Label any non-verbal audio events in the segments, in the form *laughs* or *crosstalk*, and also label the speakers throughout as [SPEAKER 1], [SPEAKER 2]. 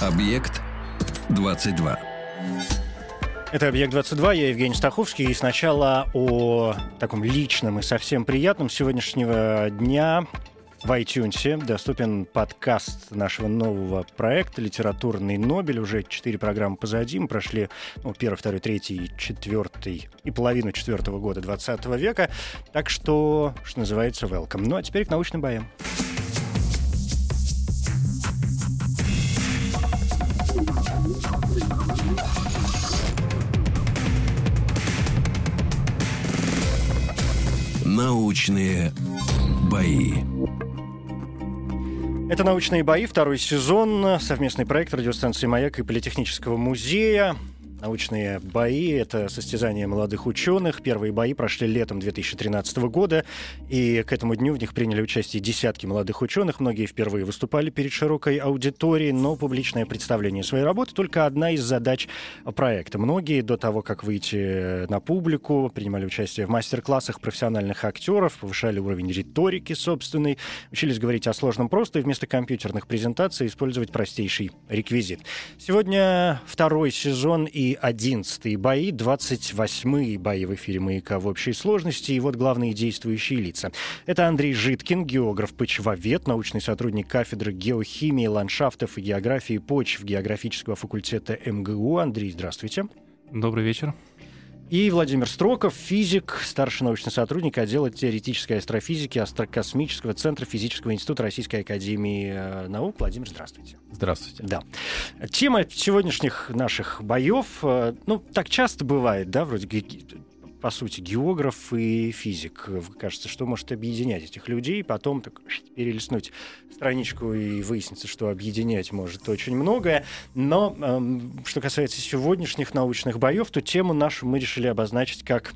[SPEAKER 1] Объект 22.
[SPEAKER 2] Это «Объект-22», я Евгений Стаховский. И сначала о таком личном и совсем приятном сегодняшнего дня. В iTunes доступен подкаст нашего нового проекта «Литературный Нобель». Уже четыре программы позади. Мы прошли ну, первый, второй, третий, четвертый и половину четвертого года 20 века. Так что, что называется, welcome. Ну а теперь к научным боям.
[SPEAKER 1] Научные бои.
[SPEAKER 2] Это «Научные бои», второй сезон, совместный проект радиостанции «Маяк» и Политехнического музея. Научные бои — это состязание молодых ученых. Первые бои прошли летом 2013 года, и к этому дню в них приняли участие десятки молодых ученых. Многие впервые выступали перед широкой аудиторией, но публичное представление своей работы — только одна из задач проекта. Многие до того, как выйти на публику, принимали участие в мастер-классах профессиональных актеров, повышали уровень риторики собственной, учились говорить о сложном просто и вместо компьютерных презентаций использовать простейший реквизит. Сегодня второй сезон и 11 бои, 28 бои в эфире «Маяка» в общей сложности. И вот главные действующие лица. Это Андрей Житкин, географ-почвовед, научный сотрудник кафедры геохимии, ландшафтов и географии почв географического факультета МГУ. Андрей, здравствуйте.
[SPEAKER 3] Добрый вечер.
[SPEAKER 2] И Владимир Строков, физик, старший научный сотрудник отдела теоретической астрофизики Астрокосмического центра физического института Российской академии э, наук. Владимир, здравствуйте.
[SPEAKER 3] Здравствуйте.
[SPEAKER 2] Да. Тема сегодняшних наших боев, э, ну, так часто бывает, да, вроде по сути, географ и физик. Кажется, что может объединять этих людей, потом так перелистнуть страничку и выяснится, что объединять может очень многое. Но эм, что касается сегодняшних научных боев, то тему нашу мы решили обозначить как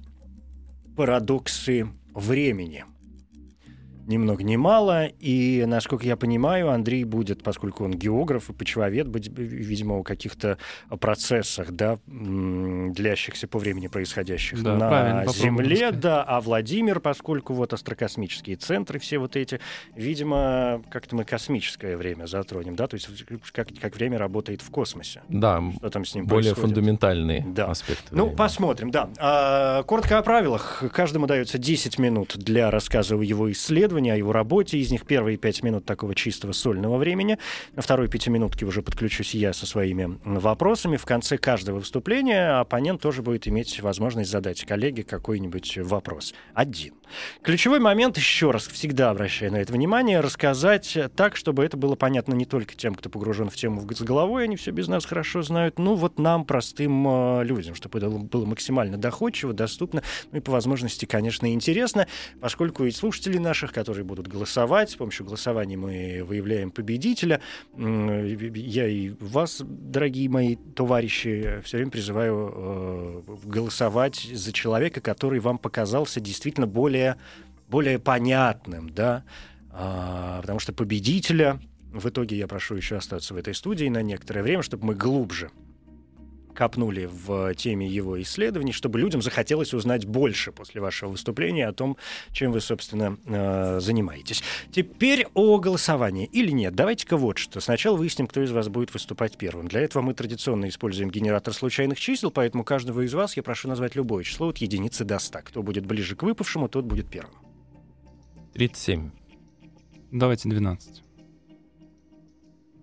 [SPEAKER 2] парадоксы времени ни много ни мало. И, насколько я понимаю, Андрей будет, поскольку он географ и почвовед, быть, видимо, о каких-то процессах, да, длящихся по времени происходящих да, на Земле, да, а Владимир, поскольку вот астрокосмические центры, все вот эти, видимо, как-то мы космическое время затронем, да, то есть как, как время работает в космосе.
[SPEAKER 3] Да, что там с ним более происходит. фундаментальные да. аспекты.
[SPEAKER 2] Ну, времени. посмотрим, да. А, коротко о правилах. Каждому дается 10 минут для рассказа о его исследовании исследования, о его работе. Из них первые пять минут такого чистого сольного времени. На второй пятиминутке уже подключусь я со своими вопросами. В конце каждого выступления оппонент тоже будет иметь возможность задать коллеге какой-нибудь вопрос. Один. Ключевой момент, еще раз, всегда обращаю на это внимание, рассказать так, чтобы это было понятно не только тем, кто погружен в тему с головой, они все без нас хорошо знают, ну вот нам, простым э, людям, чтобы это было максимально доходчиво, доступно, ну и по возможности, конечно, интересно, поскольку и слушатели наших, которые будут голосовать, с помощью голосования мы выявляем победителя, я и вас, дорогие мои товарищи, все время призываю э, голосовать за человека, который вам показался действительно более более, более понятным, да, а, потому что победителя, в итоге я прошу еще остаться в этой студии на некоторое время, чтобы мы глубже копнули в теме его исследований, чтобы людям захотелось узнать больше после вашего выступления о том, чем вы, собственно, э, занимаетесь. Теперь о голосовании или нет. Давайте-ка вот что. Сначала выясним, кто из вас будет выступать первым. Для этого мы традиционно используем генератор случайных чисел, поэтому каждого из вас я прошу назвать любое число от единицы до 100. Кто будет ближе к выпавшему, тот будет первым.
[SPEAKER 3] 37. Давайте 12.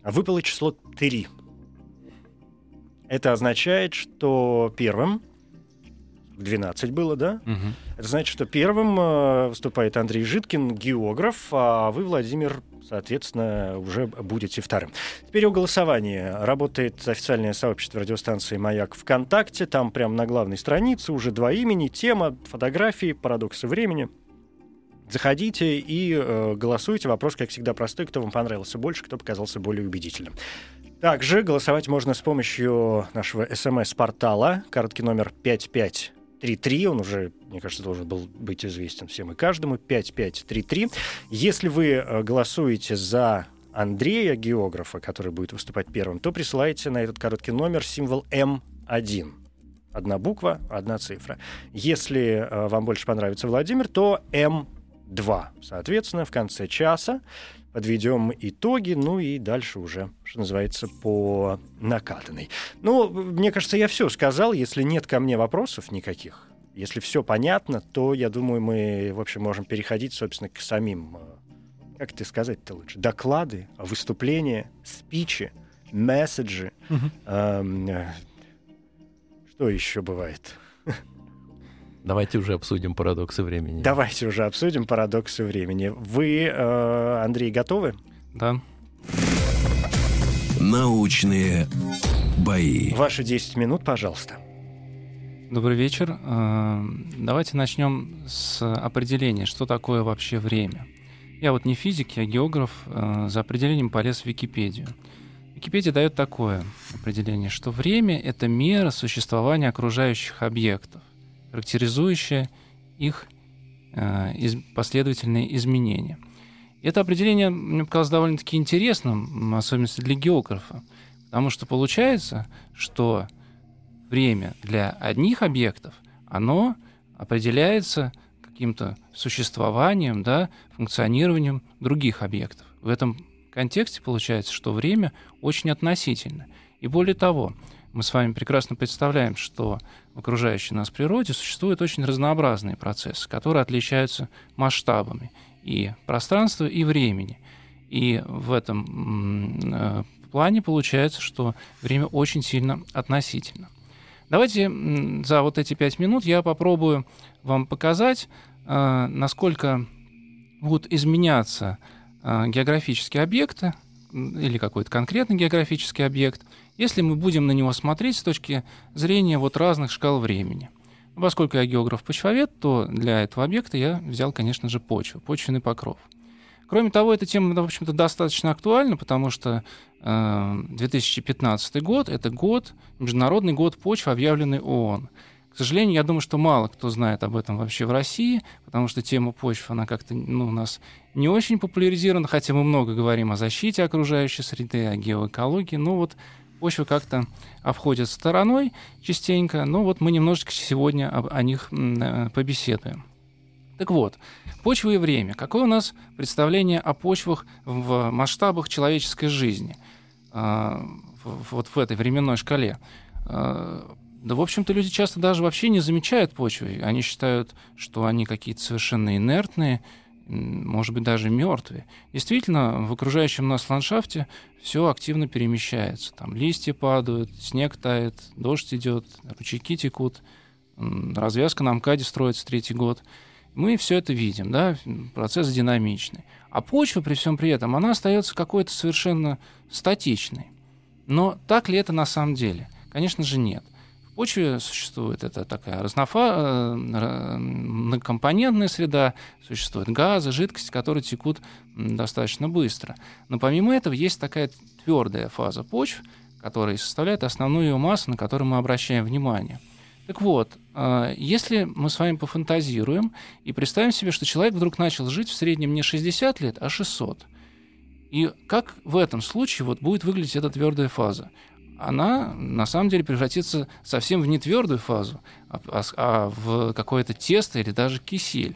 [SPEAKER 2] А выпало число 3. Это означает, что первым 12 было, да? Угу. Это значит, что первым э, выступает Андрей Житкин, географ, а вы, Владимир, соответственно, уже будете вторым. Теперь о голосовании. Работает официальное сообщество радиостанции «Маяк» ВКонтакте. Там прямо на главной странице уже два имени, тема, фотографии, парадоксы времени. Заходите и э, голосуйте. Вопрос, как всегда, простой. Кто вам понравился больше, кто показался более убедительным. Также голосовать можно с помощью нашего смс-портала. Короткий номер 5533. Он уже, мне кажется, должен был быть известен всем и каждому. 5533. Если вы э, голосуете за Андрея, географа, который будет выступать первым, то присылайте на этот короткий номер символ М1. Одна буква, одна цифра. Если э, вам больше понравится Владимир, то М2. Соответственно, в конце часа подведем итоги, ну и дальше уже, что называется, по накатанной. Ну, мне кажется, я все сказал. Если нет ко мне вопросов никаких, если все понятно, то, я думаю, мы, в общем, можем переходить, собственно, к самим, э, как это сказать-то лучше, доклады, выступления, спичи, месседжи. Угу. Эм, что еще бывает?
[SPEAKER 3] Давайте уже обсудим парадоксы времени.
[SPEAKER 2] Давайте уже обсудим парадоксы времени. Вы, э, Андрей, готовы?
[SPEAKER 3] Да.
[SPEAKER 1] Научные бои.
[SPEAKER 2] Ваши 10 минут, пожалуйста.
[SPEAKER 3] Добрый вечер. Э, давайте начнем с определения, что такое вообще время. Я вот не физик, я географ. Э, за определением полез в Википедию. Википедия дает такое определение, что время — это мера существования окружающих объектов характеризующее их э, последовательные изменения. Это определение мне показалось довольно-таки интересным, особенно для географа, потому что получается, что время для одних объектов, оно определяется каким-то существованием, да, функционированием других объектов. В этом контексте получается, что время очень относительно. И более того, мы с вами прекрасно представляем, что в окружающей нас природе существуют очень разнообразные процессы, которые отличаются масштабами и пространства, и времени. И в этом э, плане получается, что время очень сильно относительно. Давайте за вот эти пять минут я попробую вам показать, э, насколько будут изменяться э, географические объекты или какой-то конкретный географический объект – если мы будем на него смотреть с точки зрения вот разных шкал времени. Поскольку я географ-почвовед, то для этого объекта я взял, конечно же, почву, почвенный покров. Кроме того, эта тема, в общем-то, достаточно актуальна, потому что э, 2015 год — это год, Международный год почвы, объявленный ООН. К сожалению, я думаю, что мало кто знает об этом вообще в России, потому что тема почвы, она как-то ну, у нас не очень популяризирована, хотя мы много говорим о защите окружающей среды, о геоэкологии, но вот почвы как-то обходят стороной частенько, но вот мы немножечко сегодня об, о них э, побеседуем. Так вот, почва и время. Какое у нас представление о почвах в масштабах человеческой жизни? Э, вот в этой временной шкале. Э, да, в общем-то, люди часто даже вообще не замечают почвы. Они считают, что они какие-то совершенно инертные, может быть, даже мертвые. Действительно, в окружающем нас ландшафте все активно перемещается. Там листья падают, снег тает, дождь идет, ручейки текут, развязка на МКАДе строится третий год. Мы все это видим, да, процесс динамичный. А почва при всем при этом, она остается какой-то совершенно статичной. Но так ли это на самом деле? Конечно же, нет почве существует это такая разнофа... Э, многокомпонентная среда, существуют газы, жидкости, которые текут достаточно быстро. Но помимо этого есть такая твердая фаза почв, которая составляет основную ее массу, на которую мы обращаем внимание. Так вот, э, если мы с вами пофантазируем и представим себе, что человек вдруг начал жить в среднем не 60 лет, а 600, и как в этом случае вот будет выглядеть эта твердая фаза? Она на самом деле превратится совсем в нетвердую фазу, а, а, а в какое-то тесто или даже кисель.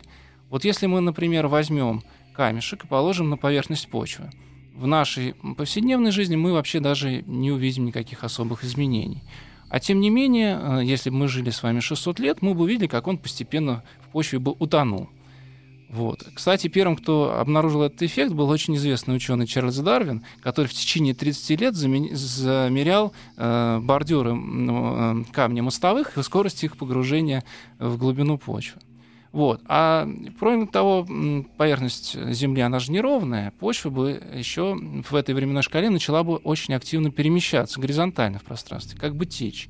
[SPEAKER 3] Вот если мы, например, возьмем камешек и положим на поверхность почвы, в нашей повседневной жизни мы вообще даже не увидим никаких особых изменений. А тем не менее, э, если бы мы жили с вами 600 лет, мы бы увидели, как он постепенно в почве бы утонул. Вот. Кстати, первым, кто обнаружил этот эффект, был очень известный ученый Чарльз Дарвин, который в течение 30 лет замерял э, бордюры ну, э, камня мостовых и скорость их погружения в глубину почвы. Вот. А кроме того, поверхность Земли, она же неровная, почва бы еще в этой временной шкале начала бы очень активно перемещаться горизонтально в пространстве, как бы течь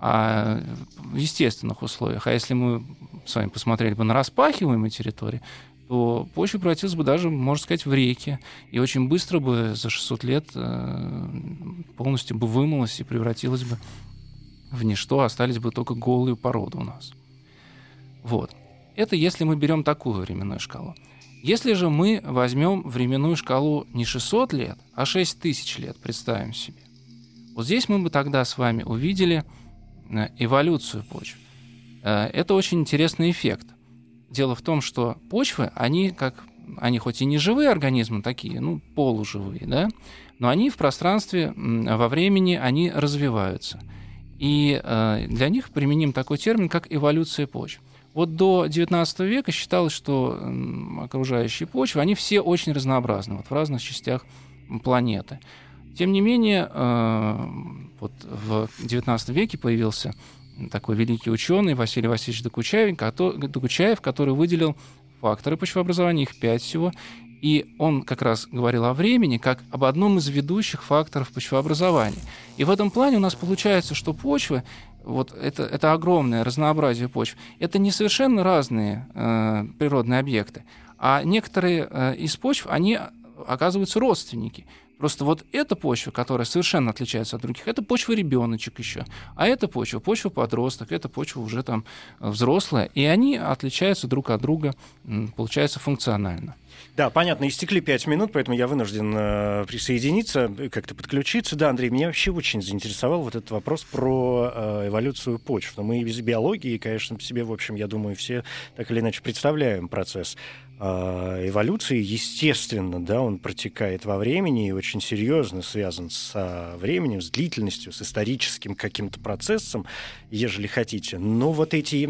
[SPEAKER 3] а в естественных условиях. А если мы с вами посмотрели бы на распахиваемые территории, то почва превратилась бы даже, можно сказать, в реки. И очень быстро бы за 600 лет э, полностью бы вымылась и превратилась бы в ничто, остались бы только голые породы у нас. Вот. Это если мы берем такую временную шкалу. Если же мы возьмем временную шкалу не 600 лет, а 6000 лет, представим себе. Вот здесь мы бы тогда с вами увидели э, эволюцию почв. Э, это очень интересный эффект. Дело в том, что почвы, они как они хоть и не живые организмы такие, ну, полуживые, да, но они в пространстве, во времени, они развиваются. И э, для них применим такой термин, как эволюция почв. Вот до XIX века считалось, что окружающие почвы, они все очень разнообразны вот в разных частях планеты. Тем не менее, э, вот в XIX веке появился такой великий ученый Василий Васильевич Докучаев, который, выделил факторы почвообразования, их пять всего, и он как раз говорил о времени как об одном из ведущих факторов почвообразования. И в этом плане у нас получается, что почвы вот это, это огромное разнообразие почв, это не совершенно разные э, природные объекты, а некоторые э, из почв, они оказываются родственники. Просто вот эта почва, которая совершенно отличается от других, это почва ребеночек еще. А эта почва, почва подросток, это почва уже там взрослая. И они отличаются друг от друга, получается, функционально.
[SPEAKER 2] Да, понятно, истекли пять минут, поэтому я вынужден э, присоединиться, как-то подключиться. Да, Андрей, меня вообще очень заинтересовал вот этот вопрос про э, эволюцию почв. Но мы из биологии, конечно, себе, в общем, я думаю, все так или иначе представляем процесс э, эволюции. Естественно, да, он протекает во времени и очень серьезно связан со временем, с длительностью, с историческим каким-то процессом, ежели хотите. Но вот эти,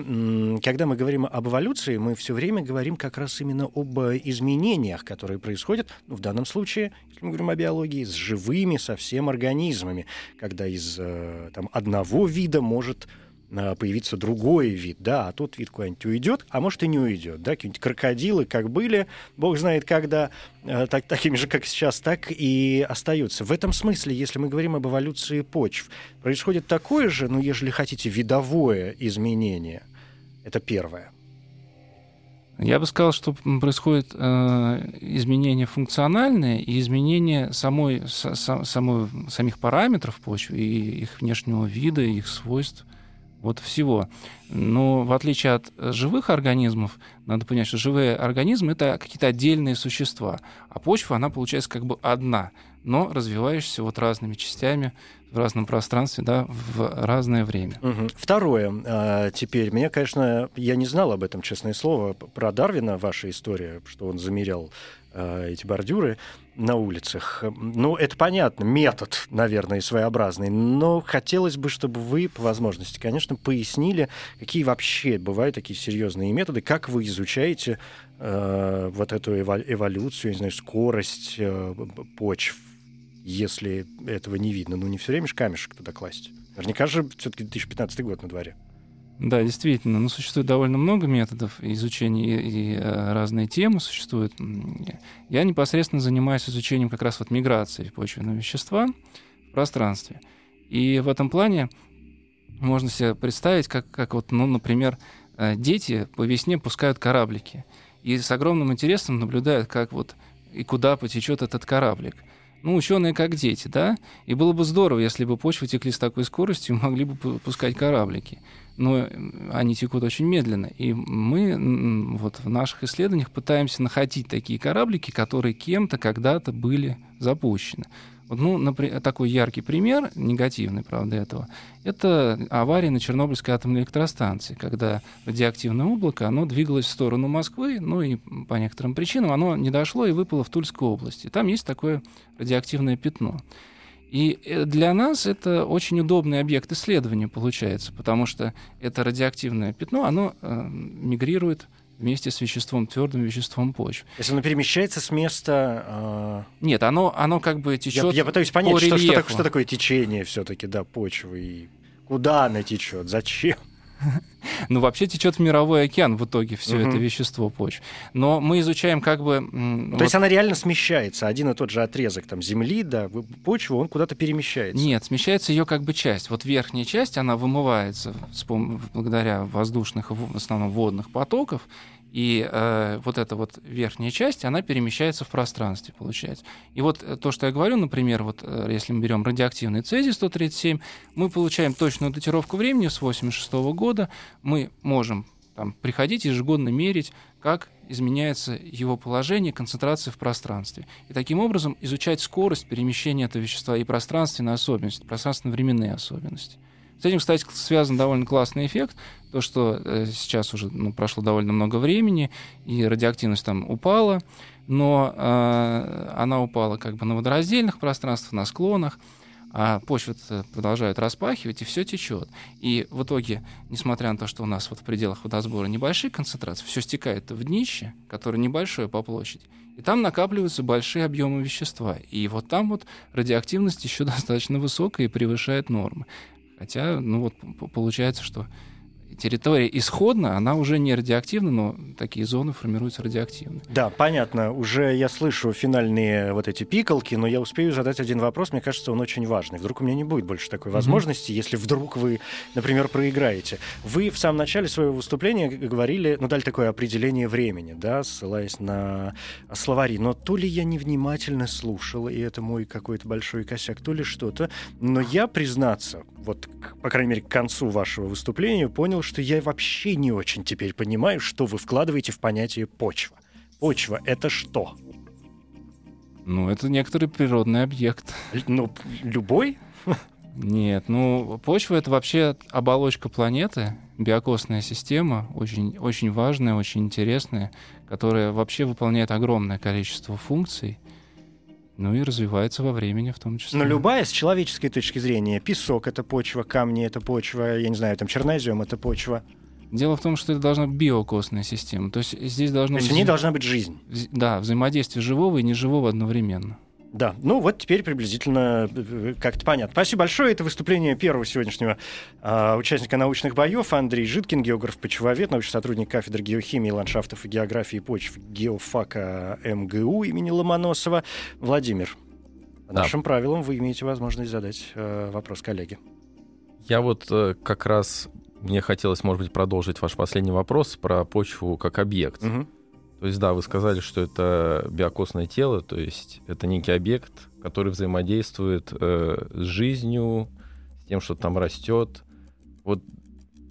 [SPEAKER 2] когда мы говорим об эволюции, мы все время говорим как раз именно об изменении изменениях, которые происходят, ну, в данном случае, если мы говорим о биологии, с живыми совсем организмами, когда из э, там, одного вида может э, появиться другой вид, да, а тот вид куда-нибудь уйдет, а может и не уйдет, да, какие-нибудь крокодилы, как были, бог знает когда, э, так, такими же, как сейчас, так и остаются. В этом смысле, если мы говорим об эволюции почв, происходит такое же, ну, ежели хотите, видовое изменение. Это первое.
[SPEAKER 3] Я бы сказал, что происходит э, изменение функциональное и изменение самой, с, самой, самих параметров почвы и их внешнего вида, их свойств, вот всего. Но в отличие от живых организмов, надо понять, что живые организмы — это какие-то отдельные существа, а почва, она получается как бы одна, но развивающаяся вот разными частями в разном пространстве, да, в разное время.
[SPEAKER 2] Угу. Второе. А, теперь, меня, конечно, я не знал об этом, честное слово, про Дарвина, ваша история, что он замерял а, эти бордюры на улицах. Ну, это понятно, метод, наверное, своеобразный, но хотелось бы, чтобы вы, по возможности, конечно, пояснили, какие вообще бывают такие серьезные методы, как вы изучаете э, вот эту эволюцию, не знаю, скорость э, почв, если этого не видно. Ну, не все время же камешек туда класть. Наверняка же все-таки 2015 год на дворе.
[SPEAKER 3] Да, действительно. Но существует довольно много методов изучения и, и э, разные темы существуют. Я непосредственно занимаюсь изучением как раз вот миграции почвенного вещества в пространстве. И в этом плане можно себе представить, как, как вот, ну, например, э, дети по весне пускают кораблики. И с огромным интересом наблюдают, как вот и куда потечет этот кораблик ну, ученые как дети, да? И было бы здорово, если бы почвы текли с такой скоростью, могли бы пускать кораблики. Но они текут очень медленно. И мы вот в наших исследованиях пытаемся находить такие кораблики, которые кем-то когда-то были запущены. Вот, ну, например, такой яркий пример, негативный, правда, этого, это авария на Чернобыльской атомной электростанции, когда радиоактивное облако, оно двигалось в сторону Москвы, ну и по некоторым причинам оно не дошло и выпало в Тульской области. Там есть такое радиоактивное пятно. И э, для нас это очень удобный объект исследования получается, потому что это радиоактивное пятно, оно э, мигрирует вместе с веществом, твердым веществом почвы.
[SPEAKER 2] То есть оно перемещается с места...
[SPEAKER 3] Э... Нет, оно, оно как бы течет. Я,
[SPEAKER 2] я пытаюсь понять, что, что, что такое течение все-таки, да, почвы, и куда она течет, зачем? *laughs*
[SPEAKER 3] Ну, вообще течет в мировой океан в итоге все угу. это вещество почв. Но мы изучаем как бы...
[SPEAKER 2] То вот... есть она реально смещается, один и тот же отрезок там, земли, да, почвы, он куда-то перемещается.
[SPEAKER 3] Нет, смещается ее как бы часть. Вот верхняя часть, она вымывается с пом... благодаря воздушных, в основном водных потоков, И э, вот эта вот верхняя часть, она перемещается в пространстве, получается. И вот э, то, что я говорю, например, вот э, если мы берем радиоактивный цезий-137, мы получаем точную датировку времени с 86 года, мы можем там, приходить ежегодно мерить, как изменяется его положение, концентрация в пространстве. И таким образом изучать скорость перемещения этого вещества и пространственные особенности, пространственно-временные особенности. С этим, кстати, связан довольно классный эффект, то, что э, сейчас уже ну, прошло довольно много времени, и радиоактивность там упала, но э, она упала как бы на водораздельных пространствах, на склонах, а почва продолжает распахивать, и все течет. И в итоге, несмотря на то, что у нас вот в пределах водосбора небольшие концентрации, все стекает в днище, которое небольшое по площади, и там накапливаются большие объемы вещества. И вот там вот радиоактивность еще *laughs* достаточно высокая и превышает нормы. Хотя, ну вот получается, что территория исходно, она уже не радиоактивна, но такие зоны формируются радиоактивно.
[SPEAKER 2] Да, понятно. Уже я слышу финальные вот эти пикалки, но я успею задать один вопрос. Мне кажется, он очень важный. Вдруг у меня не будет больше такой возможности, mm-hmm. если вдруг вы, например, проиграете. Вы в самом начале своего выступления говорили, ну, дали такое определение времени, да, ссылаясь на словари. Но то ли я невнимательно слушал, и это мой какой-то большой косяк, то ли что-то. Но я, признаться, вот, по крайней мере, к концу вашего выступления понял, что я вообще не очень теперь понимаю, что вы вкладываете в понятие почва. Почва — это что?
[SPEAKER 3] Ну, это некоторый природный объект.
[SPEAKER 2] Ну, любой?
[SPEAKER 3] Нет, ну, почва — это вообще оболочка планеты, биокосная система, очень, очень важная, очень интересная, которая вообще выполняет огромное количество функций — ну и развивается во времени в том числе.
[SPEAKER 2] Но любая с человеческой точки зрения, песок — это почва, камни — это почва, я не знаю, там чернозем — это почва.
[SPEAKER 3] Дело в том, что это должна быть биокосная система. То есть здесь должно
[SPEAKER 2] То есть в ней должна быть жизнь.
[SPEAKER 3] Да, взаимодействие живого и неживого одновременно.
[SPEAKER 2] Да, ну вот теперь приблизительно э, как-то понятно. Спасибо большое. Это выступление первого сегодняшнего э, участника научных боев Андрей Житкин, географ, почвовед, научный сотрудник кафедры геохимии, ландшафтов и географии почв геофака МГУ имени Ломоносова. Владимир, по да. нашим правилам вы имеете возможность задать э, вопрос коллеге.
[SPEAKER 4] Я вот э, как раз мне хотелось, может быть, продолжить ваш последний вопрос про почву как объект. Угу. То есть, да, вы сказали, что это биокосное тело, то есть это некий объект, который взаимодействует э, с жизнью, с тем, что там растет. Вот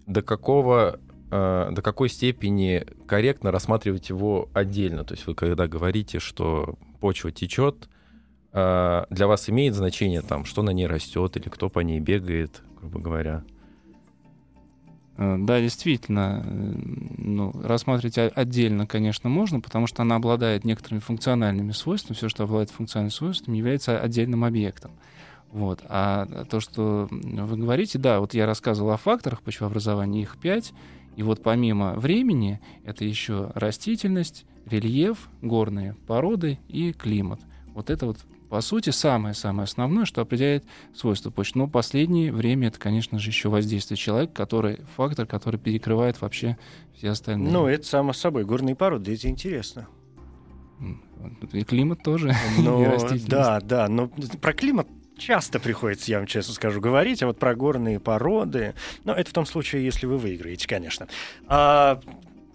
[SPEAKER 4] до какого э, до какой степени корректно рассматривать его отдельно? То есть вы когда говорите, что почва течет, э, для вас имеет значение там, что на ней растет или кто по ней бегает, грубо говоря?
[SPEAKER 3] Э, да, действительно, э, ну, рассматривать отдельно, конечно, можно, потому что она обладает некоторыми функциональными свойствами. Все, что обладает функциональными свойствами, является отдельным объектом. Вот. А то, что вы говорите, да, вот я рассказывал о факторах почвообразования, их пять. И вот помимо времени, это еще растительность, рельеф, горные породы и климат. Вот это вот по сути, самое-самое основное, что определяет свойства почты. Но последнее время это, конечно же, еще воздействие человека, который фактор, который перекрывает вообще все остальные.
[SPEAKER 2] Ну, это само собой. Горные породы, это интересно.
[SPEAKER 3] И климат тоже. *laughs*
[SPEAKER 2] Но, да, да. Но про климат часто приходится, я вам честно скажу, говорить, а вот про горные породы, но это в том случае, если вы выиграете, конечно. А,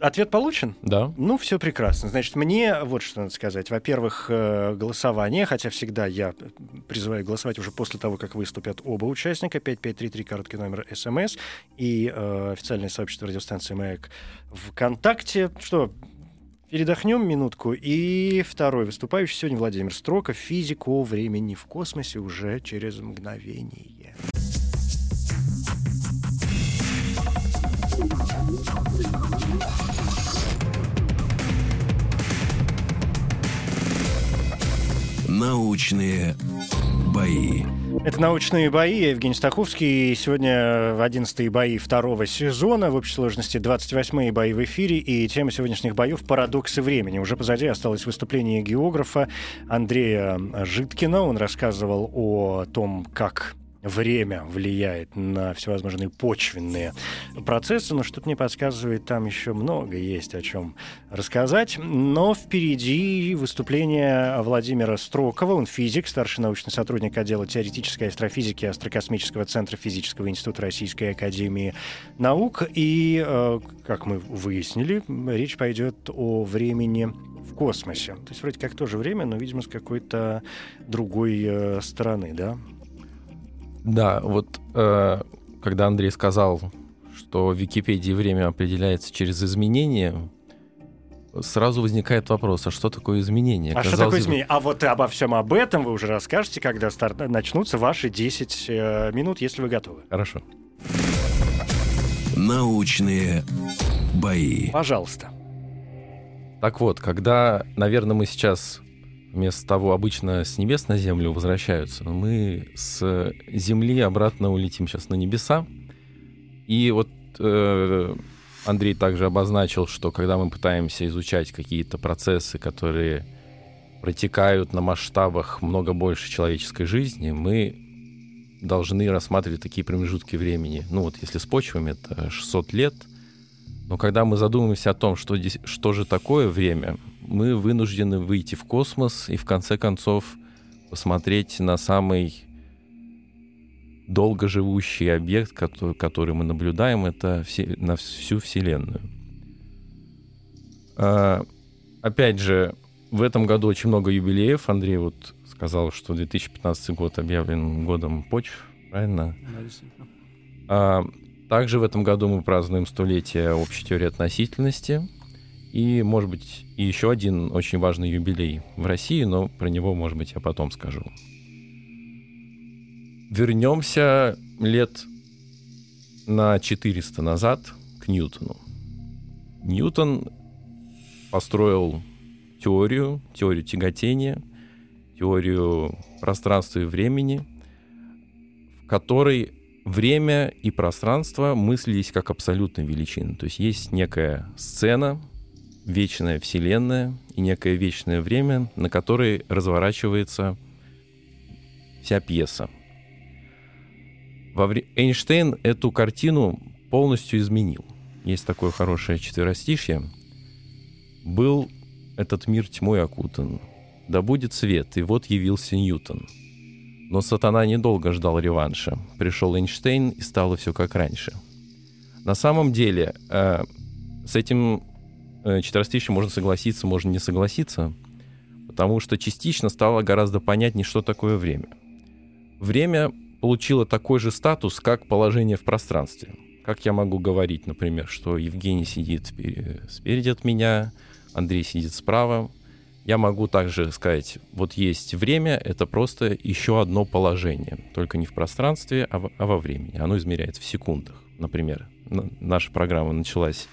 [SPEAKER 2] Ответ получен?
[SPEAKER 4] Да.
[SPEAKER 2] Ну, все прекрасно. Значит, мне вот что надо сказать. Во-первых, э, голосование, хотя всегда я призываю голосовать уже после того, как выступят оба участника. 5533, короткий номер СМС и э, официальное сообщество радиостанции «Маяк» ВКонтакте. Что, Передохнем минутку. И второй выступающий сегодня Владимир Строков, физик о времени в космосе уже через мгновение.
[SPEAKER 1] Научные бои.
[SPEAKER 2] Это «Научные бои». Я Евгений Стаховский. Сегодня 11 бои второго сезона. В общей сложности 28-е бои в эфире. И тема сегодняшних боев — «Парадоксы времени». Уже позади осталось выступление географа Андрея Житкина. Он рассказывал о том, как время влияет на всевозможные почвенные процессы, но что-то мне подсказывает, там еще много есть о чем рассказать. Но впереди выступление Владимира Строкова, он физик, старший научный сотрудник отдела теоретической астрофизики Астрокосмического центра Физического института Российской Академии Наук. И, э, как мы выяснили, речь пойдет о времени в космосе. То есть вроде как тоже время, но, видимо, с какой-то другой э, стороны, да?
[SPEAKER 4] Да, вот э, когда Андрей сказал, что в Википедии время определяется через изменения, сразу возникает вопрос, а что такое изменение?
[SPEAKER 2] А Казалось что такое изменение? А вот обо всем об этом вы уже расскажете, когда старт... начнутся ваши 10 э, минут, если вы готовы.
[SPEAKER 4] Хорошо.
[SPEAKER 1] Научные бои.
[SPEAKER 2] Пожалуйста.
[SPEAKER 4] Так вот, когда, наверное, мы сейчас вместо того обычно с небес на землю возвращаются, мы с земли обратно улетим сейчас на небеса. И вот э, Андрей также обозначил, что когда мы пытаемся изучать какие-то процессы, которые протекают на масштабах много больше человеческой жизни, мы должны рассматривать такие промежутки времени. Ну вот если с почвами это 600 лет, но когда мы задумываемся о том, что, здесь, что же такое время, мы вынуждены выйти в космос и в конце концов посмотреть на самый долго живущий объект, который, который мы наблюдаем, это все, на всю Вселенную. А, опять же, в этом году очень много юбилеев. Андрей вот сказал, что 2015 год объявлен годом почв, правильно? А, также в этом году мы празднуем столетие общей теории относительности. И, может быть, и еще один очень важный юбилей в России, но про него, может быть, я потом скажу. Вернемся лет на 400 назад к Ньютону. Ньютон построил теорию, теорию тяготения, теорию пространства и времени, в которой время и пространство мыслились как абсолютные величины. То есть есть некая сцена, вечная вселенная и некое вечное время, на которой разворачивается вся пьеса. Эйнштейн эту картину полностью изменил. Есть такое хорошее четверостишье. «Был этот мир тьмой окутан, да будет свет, и вот явился Ньютон. Но сатана недолго ждал реванша. Пришел Эйнштейн, и стало все как раньше». На самом деле, э, с этим Э, четверостишье можно согласиться, можно не согласиться, потому что частично стало гораздо понятнее, что такое время. Время получило такой же статус, как положение в пространстве. Как я могу говорить, например, что Евгений сидит спереди от меня, Андрей сидит справа. Я могу также сказать, вот есть время, это просто еще одно положение, только не в пространстве, а, а во времени. Оно измеряется в секундах. Например, наша программа началась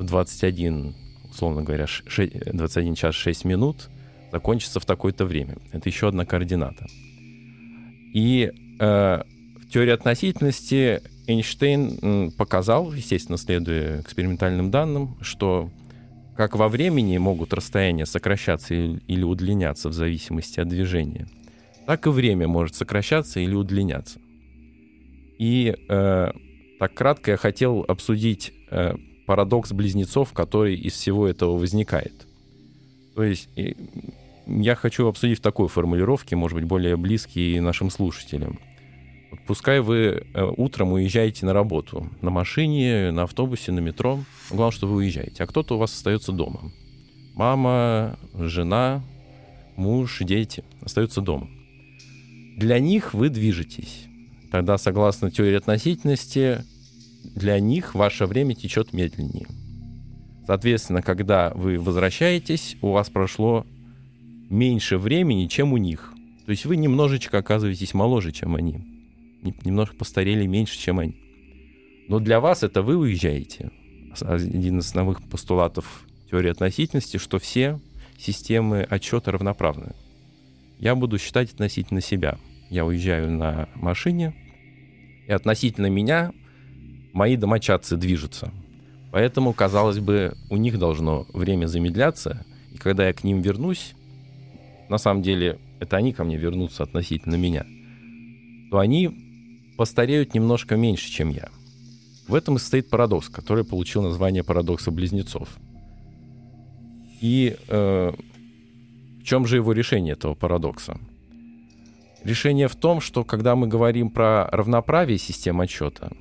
[SPEAKER 4] в 21, условно говоря, 6, 21 час 6 минут закончится в такое-то время. Это еще одна координата. И э, в теории относительности Эйнштейн показал, естественно, следуя экспериментальным данным, что как во времени могут расстояния сокращаться или удлиняться в зависимости от движения, так и время может сокращаться или удлиняться. И э, так кратко я хотел обсудить э, парадокс близнецов, который из всего этого возникает. То есть я хочу обсудить в такой формулировке, может быть, более близкие нашим слушателям. Пускай вы э, утром уезжаете на работу на машине, на автобусе, на метро. Главное, что вы уезжаете. А кто-то у вас остается дома. Мама, жена, муж, дети остаются дома. Для них вы движетесь. Тогда, согласно теории относительности, для них ваше время течет медленнее. Соответственно, когда вы возвращаетесь, у вас прошло меньше времени, чем у них. То есть вы немножечко оказываетесь моложе, чем они. Немножко постарели меньше, чем они. Но для вас это вы уезжаете. Один из основных постулатов теории относительности, что все системы отчета равноправны. Я буду считать относительно себя. Я уезжаю на машине, и относительно меня мои домочадцы движутся. Поэтому, казалось бы, у них должно время замедляться, и когда я к ним вернусь, на самом деле это они ко мне вернутся относительно меня. то они постареют немножко меньше, чем я. В этом и состоит парадокс, который получил название парадокса близнецов. И э, в чем же его решение этого парадокса? Решение в том, что когда мы говорим про равноправие систем отчета,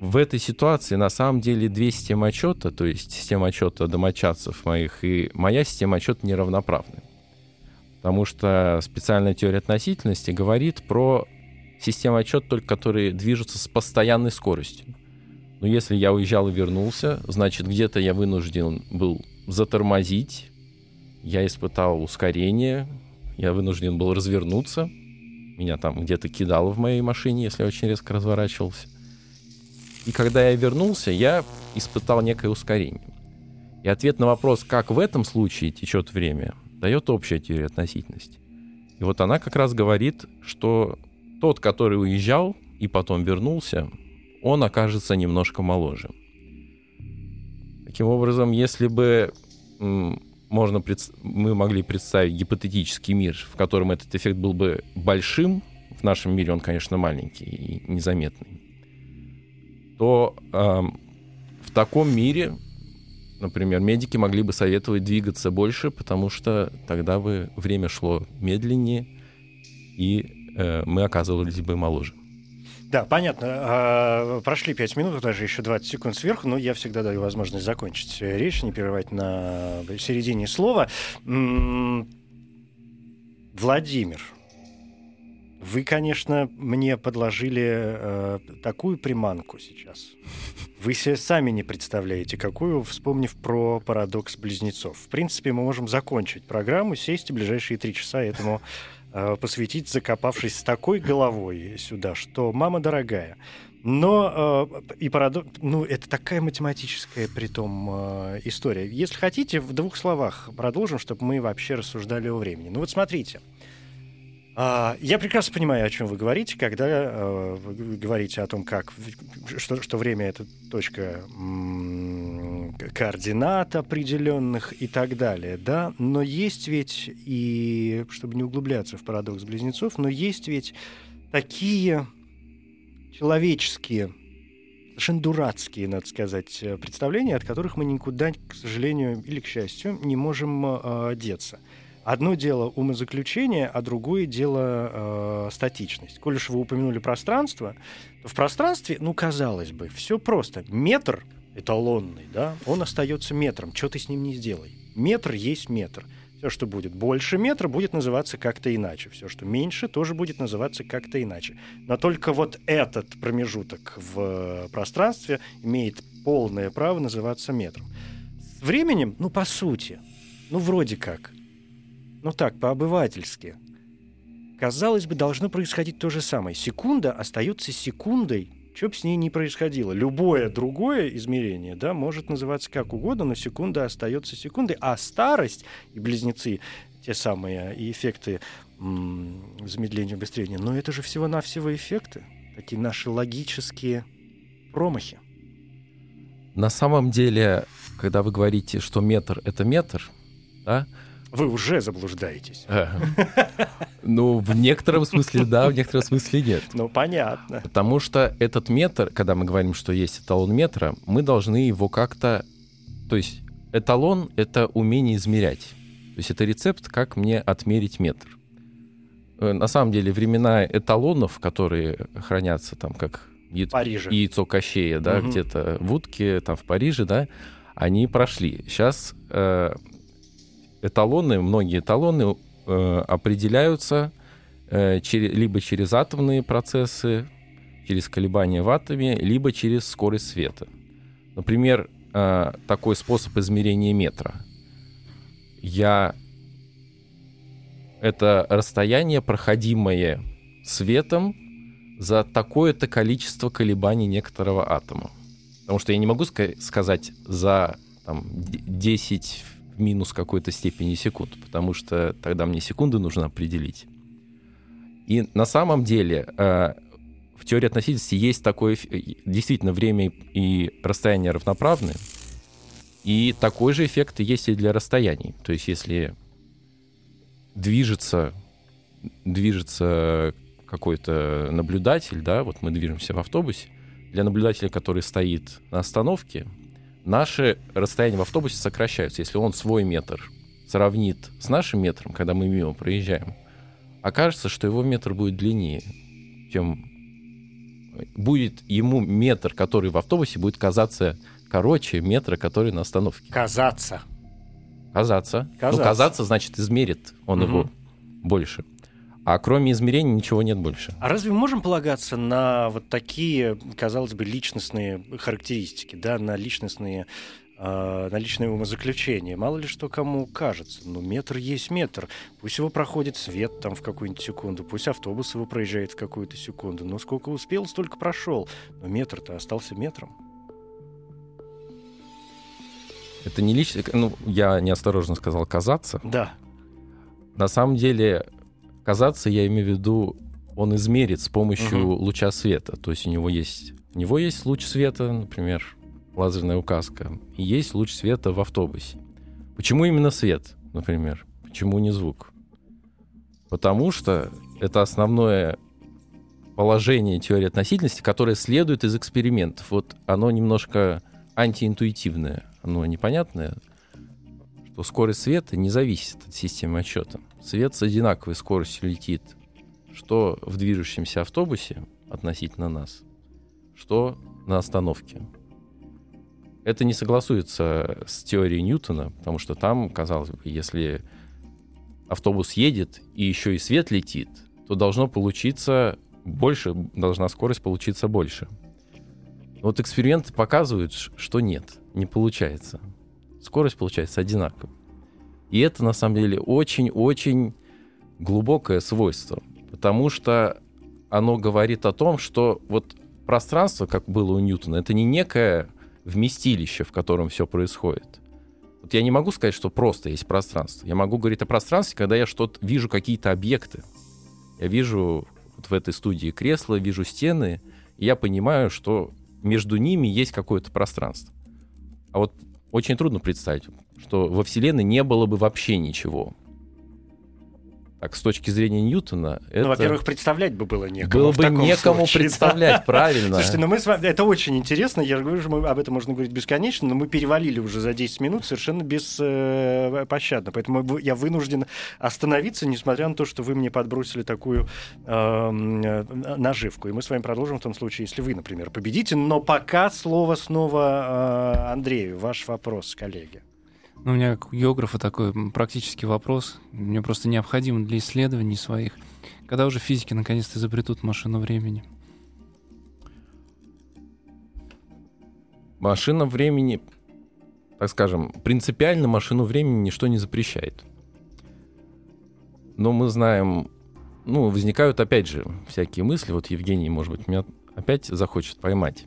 [SPEAKER 4] в этой ситуации на самом деле две системы отчета, то есть система отчета домочадцев моих и моя система отчета неравноправны. Потому что специальная теория относительности говорит про систему отчета, только которые движутся с постоянной скоростью. Но если я уезжал и вернулся, значит, где-то я вынужден был затормозить, я испытал ускорение, я вынужден был развернуться, меня там где-то кидало в моей машине, если я очень резко разворачивался. И когда я вернулся, я испытал некое ускорение. И ответ на вопрос, как в этом случае течет время, дает общая теория относительности. И вот она как раз говорит, что тот, который уезжал и потом вернулся, он окажется немножко моложе. Таким образом, если бы можно пред... мы могли представить гипотетический мир, в котором этот эффект был бы большим, в нашем мире он, конечно, маленький и незаметный, то э, в таком мире, например, медики могли бы советовать двигаться больше, потому что тогда бы время шло медленнее, и э, мы оказывались бы моложе.
[SPEAKER 2] Да, понятно. А, прошли 5 минут, даже еще 20 секунд сверху, но я всегда даю возможность закончить речь, не прерывать на середине слова. Владимир, вы, конечно, мне подложили э, такую приманку сейчас. Вы себе сами не представляете, какую, вспомнив про парадокс близнецов. В принципе, мы можем закончить программу, сесть и ближайшие три часа этому э, посвятить, закопавшись с такой головой сюда, что мама дорогая. Но э, и парадокс, ну это такая математическая, притом э, история. Если хотите, в двух словах продолжим, чтобы мы вообще рассуждали о времени. Ну вот смотрите. Я прекрасно понимаю, о чем вы говорите, когда э, вы говорите о том, как что, что время это точка координат определенных и так далее, да. Но есть ведь и, чтобы не углубляться в парадокс близнецов, но есть ведь такие человеческие совершенно дурацкие, надо сказать, представления, от которых мы никуда, к сожалению или к счастью, не можем э, деться. Одно дело умозаключение, а другое дело э, статичность. Коль уж вы упомянули пространство, в пространстве, ну, казалось бы, все просто. Метр эталонный, да, он остается метром. Что ты с ним не сделай? Метр есть метр. Все, что будет больше метра, будет называться как-то иначе. Все, что меньше, тоже будет называться как-то иначе. Но только вот этот промежуток в пространстве имеет полное право называться метром. С временем, ну, по сути, ну, вроде как – ну так, по-обывательски. Казалось бы, должно происходить то же самое. Секунда остается секундой, что бы с ней ни происходило. Любое другое измерение да, может называться как угодно, но секунда остается секундой. А старость и близнецы, те самые и эффекты м- замедления, убыстрения, но это же всего-навсего эффекты. Такие наши логические промахи.
[SPEAKER 4] На самом деле, когда вы говорите, что метр — это метр, да,
[SPEAKER 2] вы уже заблуждаетесь.
[SPEAKER 4] Ну, в некотором смысле да, в некотором смысле нет.
[SPEAKER 2] Ну, понятно.
[SPEAKER 4] Потому что этот метр, когда мы говорим, что есть эталон метра, мы должны его как-то... То есть эталон — это умение измерять. То есть это рецепт, как мне отмерить метр. Э, на самом деле времена эталонов, которые хранятся там как
[SPEAKER 2] Париже.
[SPEAKER 4] яйцо Кощея, да, угу. где-то в Утке, там в Париже, да, они прошли. Сейчас э, эталоны, многие эталоны э, определяются э, через, либо через атомные процессы, через колебания в атоме, либо через скорость света. Например, э, такой способ измерения метра. Я это расстояние, проходимое светом за такое-то количество колебаний некоторого атома. Потому что я не могу ска- сказать за там, 10 минус какой-то степени секунд, потому что тогда мне секунды нужно определить. И на самом деле э, в теории относительности есть такое... Действительно, время и расстояние равноправны. И такой же эффект есть и для расстояний. То есть если движется, движется какой-то наблюдатель, да, вот мы движемся в автобусе, для наблюдателя, который стоит на остановке, наши расстояния в автобусе сокращаются. Если он свой метр сравнит с нашим метром, когда мы мимо проезжаем, окажется, что его метр будет длиннее, чем будет ему метр, который в автобусе, будет казаться короче метра, который на остановке.
[SPEAKER 2] Казаться.
[SPEAKER 4] Казаться. казаться. Ну, казаться значит измерит он угу. его больше. А кроме измерений ничего нет больше.
[SPEAKER 2] А разве мы можем полагаться на вот такие, казалось бы, личностные характеристики, да, на личностные э, на личное умозаключение. Мало ли что кому кажется. Ну, метр есть метр. Пусть его проходит свет там в какую-нибудь секунду, пусть автобус его проезжает в какую-то секунду. Но сколько успел, столько прошел. Но метр-то остался метром.
[SPEAKER 4] Это не лично... Ну, я неосторожно сказал «казаться».
[SPEAKER 2] Да.
[SPEAKER 4] На самом деле, казаться, я имею в виду, он измерит с помощью угу. луча света. То есть у него есть... У него есть луч света, например, лазерная указка. И есть луч света в автобусе. Почему именно свет, например? Почему не звук? Потому что это основное положение теории относительности, которое следует из экспериментов. Вот оно немножко антиинтуитивное, оно непонятное, что скорость света не зависит от системы отсчета. Свет с одинаковой скоростью летит, что в движущемся автобусе относительно нас, что на остановке. Это не согласуется с теорией Ньютона, потому что там, казалось бы, если автобус едет и еще и свет летит, то должно получиться больше, должна скорость получиться больше. Вот эксперименты показывают, что нет, не получается. Скорость получается одинаковая. И это на самом деле очень-очень глубокое свойство, потому что оно говорит о том, что вот пространство, как было у Ньютона, это не некое вместилище, в котором все происходит. Вот я не могу сказать, что просто есть пространство. Я могу говорить о пространстве, когда я что-то вижу какие-то объекты. Я вижу вот в этой студии кресло, вижу стены, и я понимаю, что между ними есть какое-то пространство. А вот очень трудно представить, что во Вселенной не было бы вообще ничего. Так, с точки зрения Ньютона,
[SPEAKER 2] ну, это... Ну, во-первых, представлять бы было некому.
[SPEAKER 4] Было бы некому случае, представлять, да. правильно.
[SPEAKER 2] Слушайте, ну мы с вами... Это очень интересно, я говорю, что мы об этом можно говорить бесконечно, но мы перевалили уже за 10 минут совершенно беспощадно. Э, Поэтому я вынужден остановиться, несмотря на то, что вы мне подбросили такую э, наживку. И мы с вами продолжим в том случае, если вы, например, победите. Но пока слово снова э, Андрею. Ваш вопрос, коллеги.
[SPEAKER 3] Ну, у меня как у географа такой практический вопрос. Мне просто необходимо для исследований своих. Когда уже физики наконец-то изобретут машину времени?
[SPEAKER 4] Машина времени, так скажем, принципиально машину времени ничто не запрещает. Но мы знаем, ну, возникают опять же всякие мысли. Вот Евгений, может быть, меня опять захочет поймать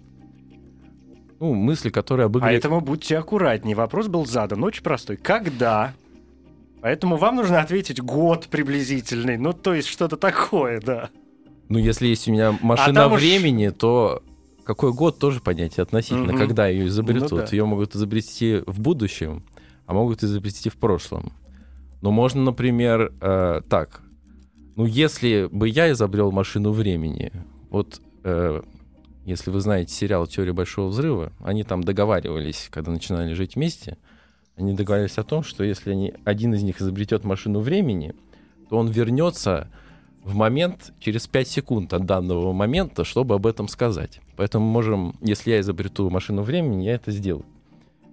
[SPEAKER 4] ну, мысли, которые об игре...
[SPEAKER 2] Поэтому будьте аккуратнее. Вопрос был задан очень простой. Когда? Поэтому вам нужно ответить год приблизительный. Ну, то есть что-то такое, да.
[SPEAKER 4] Ну, если есть у меня машина а времени, уж... то какой год тоже понятие относительно, угу. когда ее изобретут. Ну, да. Ее могут изобрести в будущем, а могут изобрести в прошлом. Но можно, например, э, так. Ну, если бы я изобрел машину времени, вот э, если вы знаете сериал «Теория большого взрыва», они там договаривались, когда начинали жить вместе, они договаривались о том, что если они, один из них изобретет машину времени, то он вернется в момент через 5 секунд от данного момента, чтобы об этом сказать. Поэтому можем, если я изобрету машину времени, я это сделаю.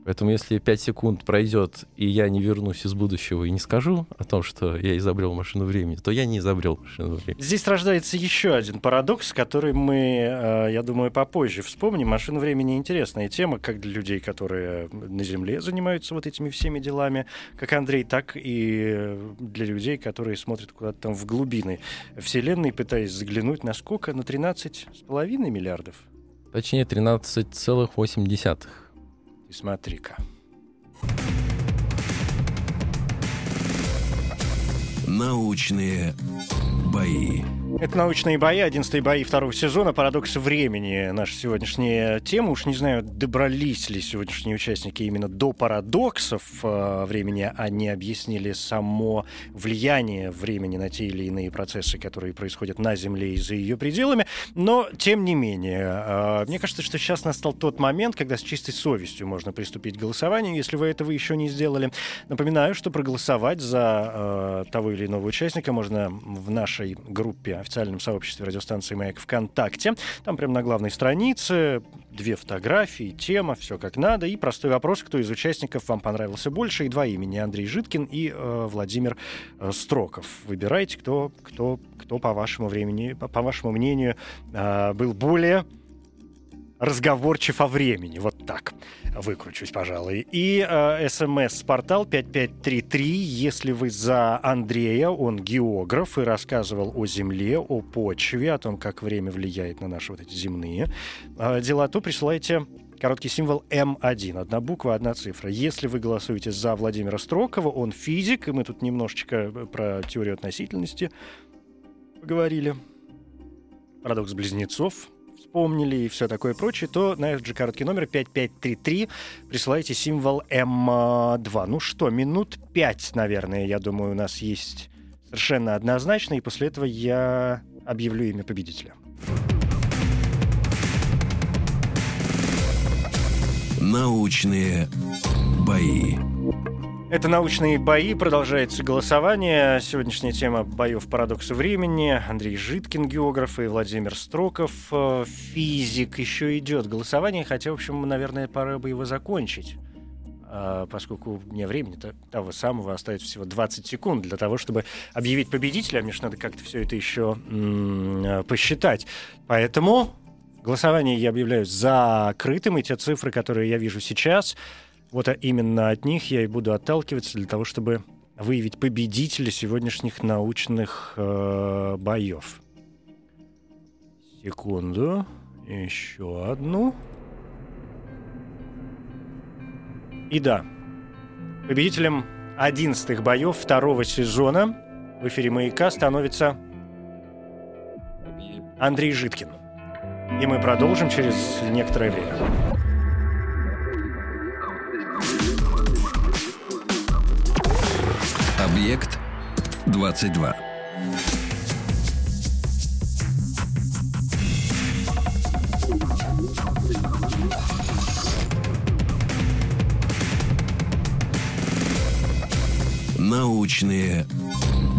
[SPEAKER 4] Поэтому если 5 секунд пройдет, и я не вернусь из будущего и не скажу о том, что я изобрел машину времени, то я не изобрел машину времени.
[SPEAKER 2] Здесь рождается еще один парадокс, который мы, э, я думаю, попозже вспомним. Машина времени интересная тема, как для людей, которые на Земле занимаются вот этими всеми делами, как Андрей, так и для людей, которые смотрят куда-то там в глубины Вселенной, пытаясь заглянуть на сколько? На 13,5 миллиардов?
[SPEAKER 4] Точнее, 13,8.
[SPEAKER 2] И смотри-ка.
[SPEAKER 1] Научные бои.
[SPEAKER 2] Это «Научные бои», 11 бои второго сезона, «Парадокс времени». Наша сегодняшняя тема. Уж не знаю, добрались ли сегодняшние участники именно до парадоксов э, времени, они объяснили само влияние времени на те или иные процессы, которые происходят на Земле и за ее пределами. Но, тем не менее, э, мне кажется, что сейчас настал тот момент, когда с чистой совестью можно приступить к голосованию, если вы этого еще не сделали. Напоминаю, что проголосовать за э, того или иного участника можно в нашей группе официальном сообществе радиостанции «Маяк» ВКонтакте. Там прямо на главной странице две фотографии, тема, все как надо. И простой вопрос, кто из участников вам понравился больше. И два имени, Андрей Житкин и э, Владимир э, Строков. Выбирайте, кто, кто, кто по вашему времени, по, по вашему мнению, э, был более разговорчив о времени. Вот так выкручусь, пожалуй. И э, смс-портал 5533. Если вы за Андрея, он географ и рассказывал о Земле, о почве, о том, как время влияет на наши вот эти земные э, дела, то присылайте короткий символ М1. Одна буква, одна цифра. Если вы голосуете за Владимира Строкова, он физик, и мы тут немножечко про теорию относительности поговорили. Парадокс близнецов вспомнили и все такое прочее, то на этот же короткий номер 5533 присылайте символ М2. Ну что, минут 5, наверное, я думаю, у нас есть совершенно однозначно, и после этого я объявлю имя победителя.
[SPEAKER 1] Научные бои.
[SPEAKER 2] Это «Научные бои», продолжается голосование. Сегодняшняя тема боев парадокса времени. Андрей Житкин, географ, и Владимир Строков, э, физик. Еще идет голосование, хотя, в общем, наверное, пора бы его закончить а, поскольку мне времени того самого остается всего 20 секунд для того, чтобы объявить победителя. Мне же надо как-то все это еще м- посчитать. Поэтому голосование я объявляю закрытым, и те цифры, которые я вижу сейчас, вот именно от них я и буду отталкиваться для того, чтобы выявить победителя сегодняшних научных э, боев. Секунду. Еще одну. И да, победителем 11 боев второго сезона в эфире «Маяка» становится Андрей Житкин. И мы продолжим через некоторое время.
[SPEAKER 1] Объект 22. Научные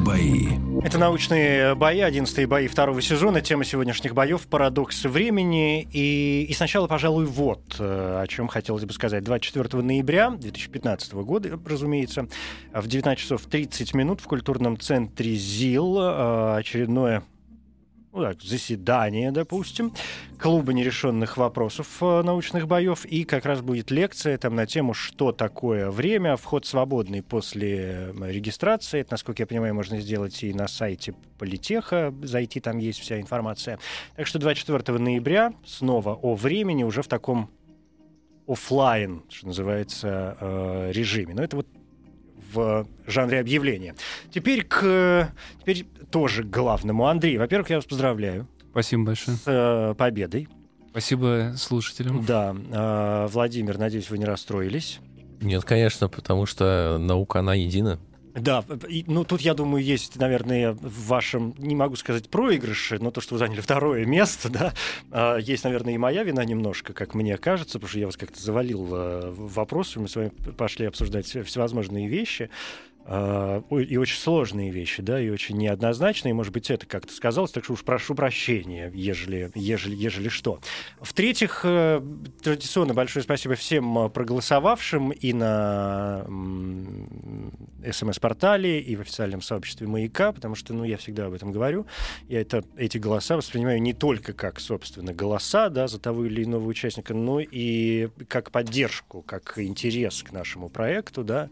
[SPEAKER 1] бои.
[SPEAKER 2] Это научные бои, 11 бои второго сезона. Тема сегодняшних боев — парадокс времени. И, и сначала, пожалуй, вот э, о чем хотелось бы сказать. 24 ноября 2015 года, разумеется, в 19 часов 30 минут в культурном центре ЗИЛ э, очередное ну, так, заседание, допустим, клуба нерешенных вопросов э, научных боев, и как раз будет лекция там на тему, что такое время. Вход свободный после э, регистрации. Это, насколько я понимаю, можно сделать и на сайте Политеха. Зайти, там есть вся информация. Так что 24 ноября снова о времени уже в таком офлайн, что называется, э, режиме. Но это вот в жанре объявления. Теперь к теперь тоже к главному. Андрей, во-первых, я вас поздравляю.
[SPEAKER 3] Спасибо большое.
[SPEAKER 2] С э, победой.
[SPEAKER 3] Спасибо слушателям.
[SPEAKER 2] Да. Э, Владимир, надеюсь, вы не расстроились.
[SPEAKER 4] Нет, конечно, потому что наука, она едина.
[SPEAKER 2] Да, ну тут, я думаю, есть, наверное, в вашем, не могу сказать проигрыше, но то, что вы заняли второе место, да, а, есть, наверное, и моя вина немножко, как мне кажется, потому что я вас как-то завалил э, вопросами, мы с вами пошли обсуждать всевозможные вещи. А, и очень сложные вещи, да, и очень неоднозначные. Может быть, это как-то сказалось, так что уж прошу прощения, ежели, ежели, ежели что. В-третьих, э, традиционно большое спасибо всем э, проголосовавшим и на СМС-портале, и в официальном сообществе «Маяка», потому что, ну, я всегда об этом говорю. Я это, эти голоса воспринимаю не только как, собственно, голоса, да, за того или иного участника, но и как поддержку, как интерес к нашему проекту, да,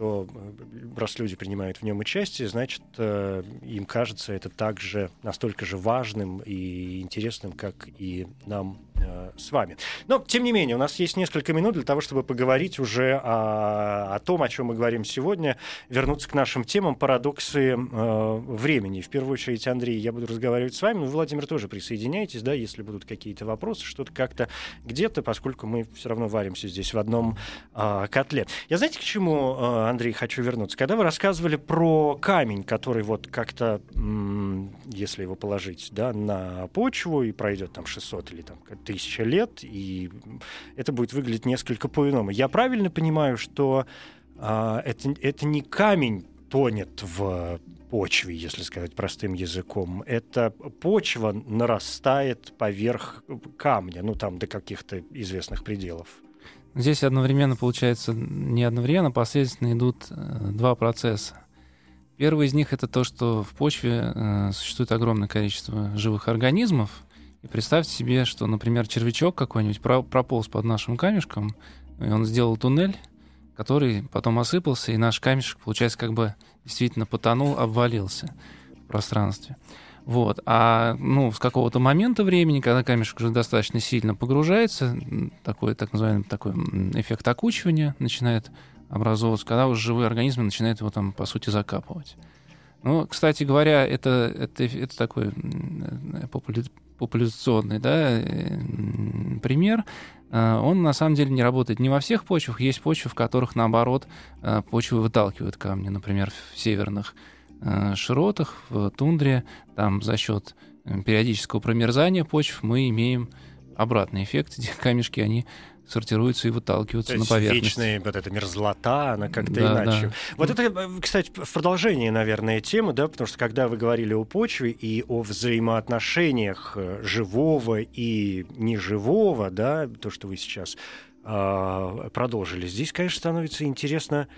[SPEAKER 2] что э, раз люди принимают в нем участие, значит, э, им кажется это также настолько же важным и интересным, как и нам э, с вами. Но, тем не менее, у нас есть несколько минут для того, чтобы поговорить уже о, о том, о чем мы говорим сегодня, вернуться к нашим темам, парадоксы э, времени. В первую очередь, Андрей, я буду разговаривать с вами, но Владимир тоже присоединяйтесь, да, если будут какие-то вопросы, что-то как-то где-то, поскольку мы все равно варимся здесь в одном э, котле. Я знаете, к чему, э, Андрей, хочу вернуться? Когда вы рассказывали про камень, который вот как-то, если его положить, да, на почву и пройдет там 600 или там тысяча лет, и это будет выглядеть несколько по-иному. Я правильно понимаю, что а, это, это не камень тонет в почве, если сказать простым языком. Это почва нарастает поверх камня, ну там до каких-то известных пределов.
[SPEAKER 3] Здесь одновременно, получается, не одновременно, а последовательно идут э, два процесса. Первый из них это то, что в почве э, существует огромное количество живых организмов, и представьте себе, что, например, червячок какой-нибудь прополз под нашим камешком, и он сделал туннель, который потом осыпался, и наш камешек, получается, как бы действительно потонул, обвалился в пространстве. Вот. А ну, с какого-то момента времени, когда камешек уже достаточно сильно погружается, такой так называемый такой эффект окучивания начинает образовываться, когда уже живые организмы начинают его там, по сути, закапывать. Ну, кстати говоря, это, это, это такой популя популяционный да, э, пример, э, он на самом деле не работает не во всех почвах. Есть почвы, в которых, наоборот, э, почвы выталкивают камни. Например, в северных широтах, в тундре, там за счет периодического промерзания почв мы имеем обратный эффект, *laughs* где камешки, они сортируются и выталкиваются
[SPEAKER 2] То
[SPEAKER 3] на поверхность.
[SPEAKER 2] вечная вот эта мерзлота, она как-то да, иначе. Да. Вот это, э, кстати, в продолжении, наверное, темы, да, потому что когда вы говорили о почве и о взаимоотношениях э, живого и неживого, да, то, что вы сейчас э, продолжили, здесь, конечно, становится интересно,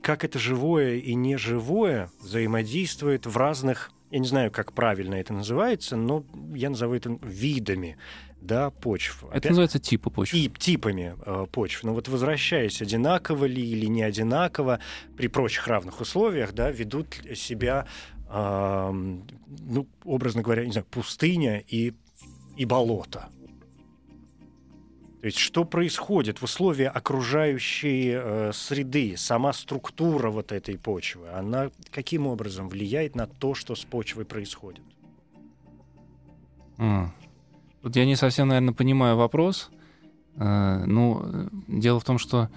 [SPEAKER 2] как это живое и неживое взаимодействует в разных я не знаю, как правильно это называется, но я назову это видами да, почв.
[SPEAKER 3] Это Опять... называется типы почв.
[SPEAKER 2] И типами э, почв. Но вот возвращаясь, одинаково ли или не одинаково, при прочих равных условиях, да, ведут себя, э, ну, образно говоря, не знаю, пустыня и, и болото. То есть что происходит в условиях окружающей э, среды, сама структура вот этой почвы, она каким образом влияет на то, что с почвой происходит?
[SPEAKER 3] Mm. Вот я не совсем, наверное, понимаю вопрос. Э, ну, дело в том, что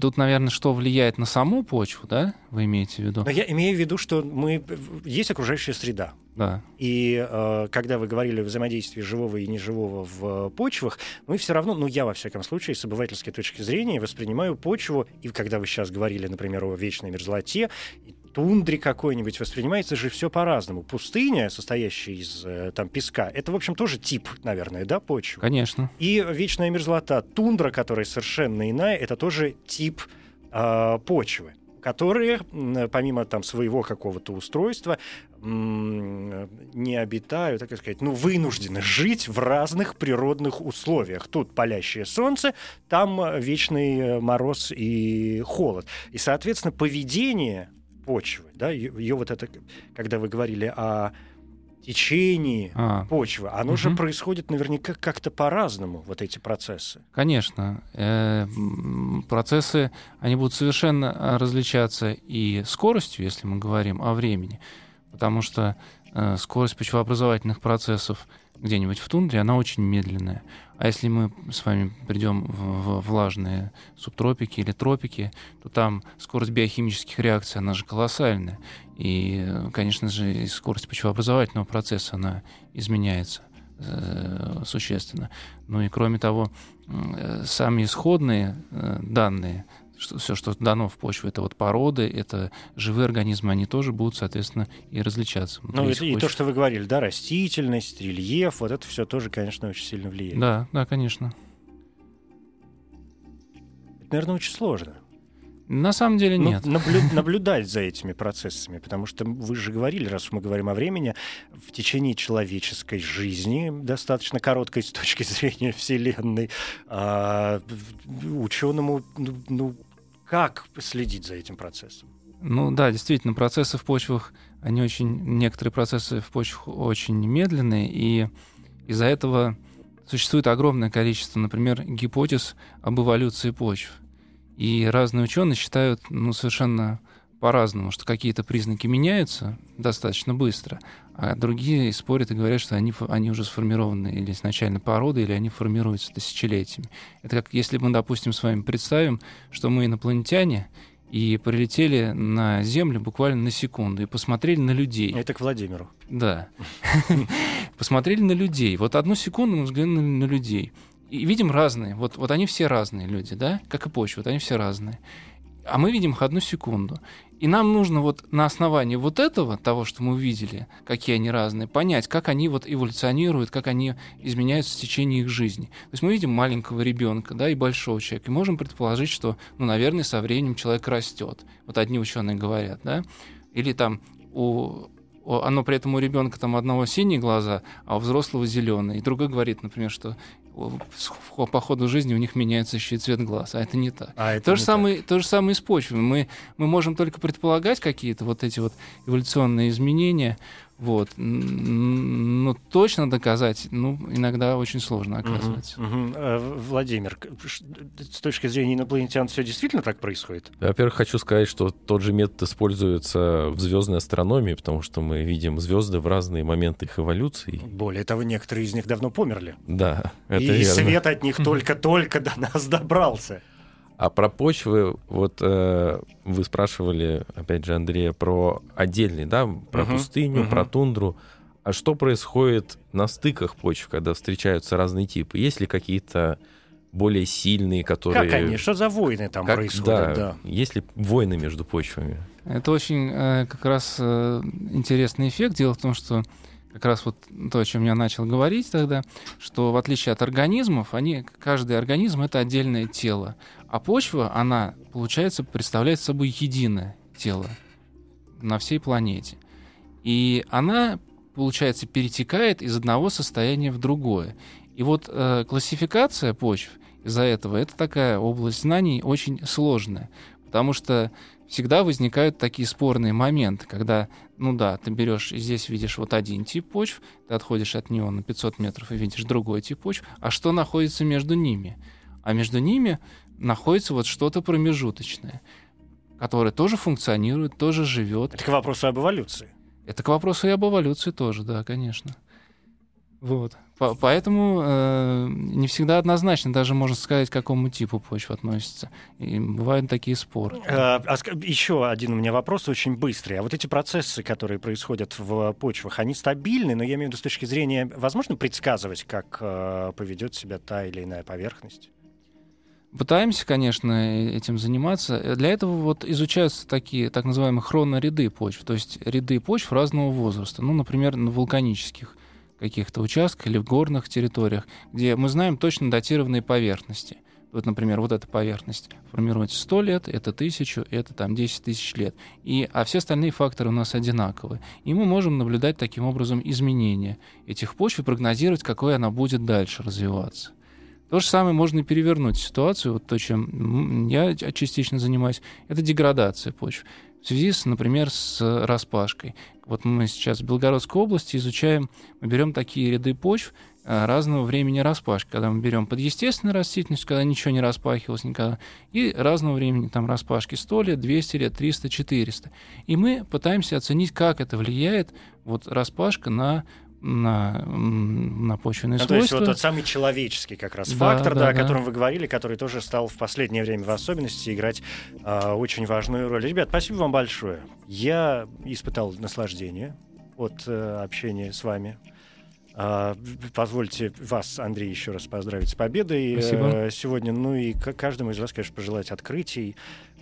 [SPEAKER 3] тут, наверное, что влияет на саму почву, да? Вы имеете в виду?
[SPEAKER 2] Но я имею в виду, что мы есть окружающая среда.
[SPEAKER 3] Да.
[SPEAKER 2] И э, когда вы говорили о взаимодействии живого и неживого в почвах, мы все равно, ну я во всяком случае, с обывательской точки зрения воспринимаю почву, и когда вы сейчас говорили, например, о вечной мерзлоте, тундре какой-нибудь воспринимается же все по-разному. Пустыня, состоящая из э, там песка, это, в общем, тоже тип, наверное, да, почвы?
[SPEAKER 3] Конечно.
[SPEAKER 2] И вечная мерзлота, тундра, которая совершенно иная, это тоже тип э, почвы которые, помимо там своего какого-то устройства, не обитают, так сказать, ну, вынуждены жить в разных природных условиях. Тут палящее солнце, там вечный э, мороз и холод. И, соответственно, поведение почвы, да, ее вот это, когда вы говорили о течении а. почвы, оно угу. же происходит наверняка как-то по-разному, вот эти процессы.
[SPEAKER 3] Конечно. Э, процессы, они будут совершенно различаться и скоростью, если мы говорим о времени, потому что э, скорость почвообразовательных процессов где-нибудь в тундре, она очень медленная. А если мы с вами придем в влажные субтропики или тропики, то там скорость биохимических реакций, она же колоссальная. И, конечно же, скорость почвообразовательного процесса, она изменяется э, существенно. Ну и кроме того, э, сами исходные э, данные что все, что дано в почву, это вот породы, это живые организмы, они тоже будут, соответственно, и различаться.
[SPEAKER 2] Ну, и, и то, что вы говорили, да, растительность, рельеф, вот это все тоже, конечно, очень сильно влияет.
[SPEAKER 3] Да, да, конечно.
[SPEAKER 2] Это, наверное, очень сложно.
[SPEAKER 3] На самом деле ну, нет.
[SPEAKER 2] Ну, наблю, *laughs* наблюдать за этими процессами, потому что вы же говорили, раз мы говорим о времени, в течение человеческой жизни, достаточно короткой с точки *laughs* зрения Вселенной, а, ученому, ну, ну, как следить за этим процессом?
[SPEAKER 3] Ну да, действительно, процессы в почвах, они очень, некоторые процессы в почвах очень медленные, и из-за этого существует огромное количество, например, гипотез об эволюции почв. И разные ученые считают ну, совершенно по-разному, что какие-то признаки меняются достаточно быстро, а другие спорят и говорят, что они, они уже сформированы или изначально породы, или они формируются тысячелетиями. Это как если мы, допустим, с вами представим, что мы инопланетяне, и прилетели на Землю буквально на секунду и посмотрели на людей.
[SPEAKER 2] Это к Владимиру.
[SPEAKER 3] Да. *laughs* Посмотрели на людей. Вот одну секунду мы взглянули на людей. И видим разные. Вот, вот они все разные люди, да? Как и почва, вот они все разные. А мы видим их одну секунду. И нам нужно вот на основании вот этого, того, что мы увидели, какие они разные, понять, как они вот эволюционируют, как они изменяются в течение их жизни. То есть мы видим маленького ребенка, да, и большого человека, и можем предположить, что, ну, наверное, со временем человек растет. Вот одни ученые говорят, да. Или там у оно при этом у ребенка там одного синие глаза, а у взрослого зеленые. И другой говорит, например, что по ходу жизни у них меняется еще и цвет глаз, а это не так. А это то, же самое, так. то же самое и с почвой. Мы, мы можем только предполагать какие-то вот эти вот эволюционные изменения, вот. Но точно доказать, ну, иногда очень сложно оказывается. Угу,
[SPEAKER 2] угу. Владимир, с точки зрения инопланетян все действительно так происходит?
[SPEAKER 4] Во-первых, хочу сказать, что тот же метод используется в звездной астрономии, потому что мы видим звезды в разные моменты их эволюции.
[SPEAKER 2] Более того, некоторые из них давно померли.
[SPEAKER 4] Да,
[SPEAKER 2] это И верно. свет от них *laughs* только-только до нас добрался.
[SPEAKER 4] А про почвы, вот э, вы спрашивали, опять же, Андрея, про отдельный, да, про uh-huh, пустыню, uh-huh. про тундру. А что происходит на стыках почв, когда встречаются разные типы? Есть ли какие-то более сильные, которые...
[SPEAKER 2] Как они? Что за войны там как, происходят? Да, да.
[SPEAKER 4] Есть ли войны между почвами?
[SPEAKER 3] Это очень э, как раз э, интересный эффект. Дело в том, что как раз вот то, о чем я начал говорить тогда, что в отличие от организмов, они, каждый организм — это отдельное тело. А почва, она, получается, представляет собой единое тело на всей планете. И она, получается, перетекает из одного состояния в другое. И вот э, классификация почв из-за этого это такая область знаний очень сложная, потому что всегда возникают такие спорные моменты, когда, ну да, ты берешь и здесь видишь вот один тип почв, ты отходишь от него на 500 метров и видишь другой тип почв, а что находится между ними? А между ними находится вот что-то промежуточное, которое тоже функционирует, тоже живет.
[SPEAKER 2] Это к вопросу об эволюции.
[SPEAKER 3] Это к вопросу и об эволюции тоже, да, конечно. Вот. По поэтому э, не всегда однозначно даже можно сказать, к какому типу почв относится. И бывают такие споры.
[SPEAKER 2] А, а, еще один у меня вопрос очень быстрый. А вот эти процессы, которые происходят в почвах, они стабильны, но я имею в виду с точки зрения, возможно предсказывать, как э, поведет себя та или иная поверхность?
[SPEAKER 3] Пытаемся, конечно, этим заниматься. Для этого вот изучаются такие так называемые хроноряды почв, то есть ряды почв разного возраста. Ну, например, на вулканических каких-то участках или в горных территориях, где мы знаем точно датированные поверхности. Вот, например, вот эта поверхность формируется 100 лет, это 1000, это там 10 тысяч лет. И, а все остальные факторы у нас одинаковые. И мы можем наблюдать таким образом изменения этих почв и прогнозировать, какой она будет дальше развиваться. То же самое можно перевернуть ситуацию, вот то, чем я частично занимаюсь, это деградация почв. В связи, с, например, с распашкой. Вот мы сейчас в Белгородской области изучаем, мы берем такие ряды почв э, разного времени распашки, когда мы берем под естественной растительностью, когда ничего не распахивалось никогда, и разного времени там распашки 100 лет, 200 лет, 300, 400. И мы пытаемся оценить, как это влияет вот распашка на на, на почвенные ну, свойства. То есть
[SPEAKER 2] вот тот самый человеческий как раз да, фактор, да, да, о котором вы говорили, который тоже стал в последнее время в особенности играть э, очень важную роль. Ребят, спасибо вам большое. Я испытал наслаждение от э, общения с вами. Uh, позвольте вас, Андрей, еще раз поздравить с победой Спасибо. Uh, сегодня. Ну и каждому из вас, конечно, пожелать открытий,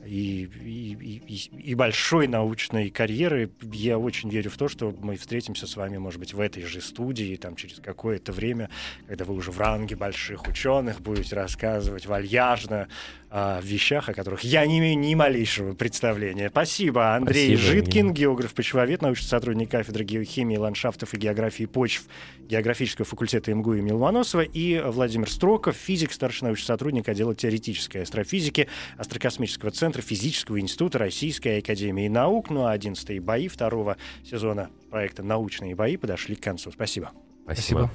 [SPEAKER 2] и, и, и, и большой научной карьеры. Я очень верю в то, что мы встретимся с вами, может быть, в этой же студии, там, через какое-то время, когда вы уже в ранге больших ученых будете рассказывать вальяжно о вещах, о которых я не имею ни малейшего представления. Спасибо, Андрей Спасибо, Житкин, Евгений. географ, почвовед, научный сотрудник кафедры геохимии, ландшафтов и географии почв географического факультета МГУ имени Ломоносова, и Владимир Строков, физик, старший научный сотрудник отдела теоретической астрофизики Астрокосмического центра физического института Российской академии наук. Ну а 11 бои второго сезона проекта «Научные бои» подошли к концу. Спасибо.
[SPEAKER 3] Спасибо.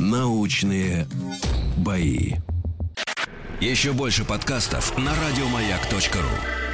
[SPEAKER 1] Научные бои. Еще больше подкастов на радиомаяк.ру.